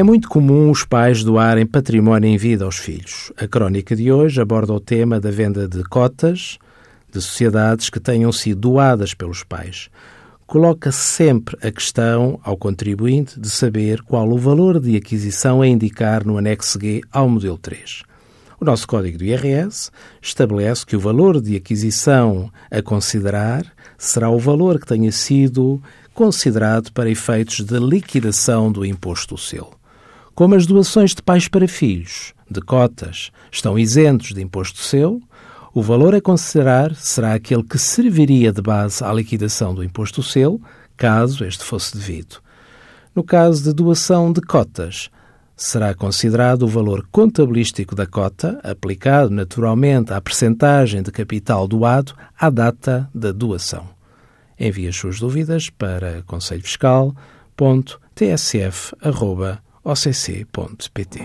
É muito comum os pais doarem património em vida aos filhos. A crónica de hoje aborda o tema da venda de cotas de sociedades que tenham sido doadas pelos pais. Coloca sempre a questão ao contribuinte de saber qual o valor de aquisição a indicar no anexo G ao modelo 3. O nosso Código do IRS estabelece que o valor de aquisição a considerar será o valor que tenha sido considerado para efeitos de liquidação do imposto do selo. Como as doações de pais para filhos, de cotas, estão isentos de imposto selo, o valor a considerar será aquele que serviria de base à liquidação do imposto selo, caso este fosse devido. No caso de doação de cotas, será considerado o valor contabilístico da cota, aplicado naturalmente à percentagem de capital doado à data da doação. Envie as suas dúvidas para occ.pt.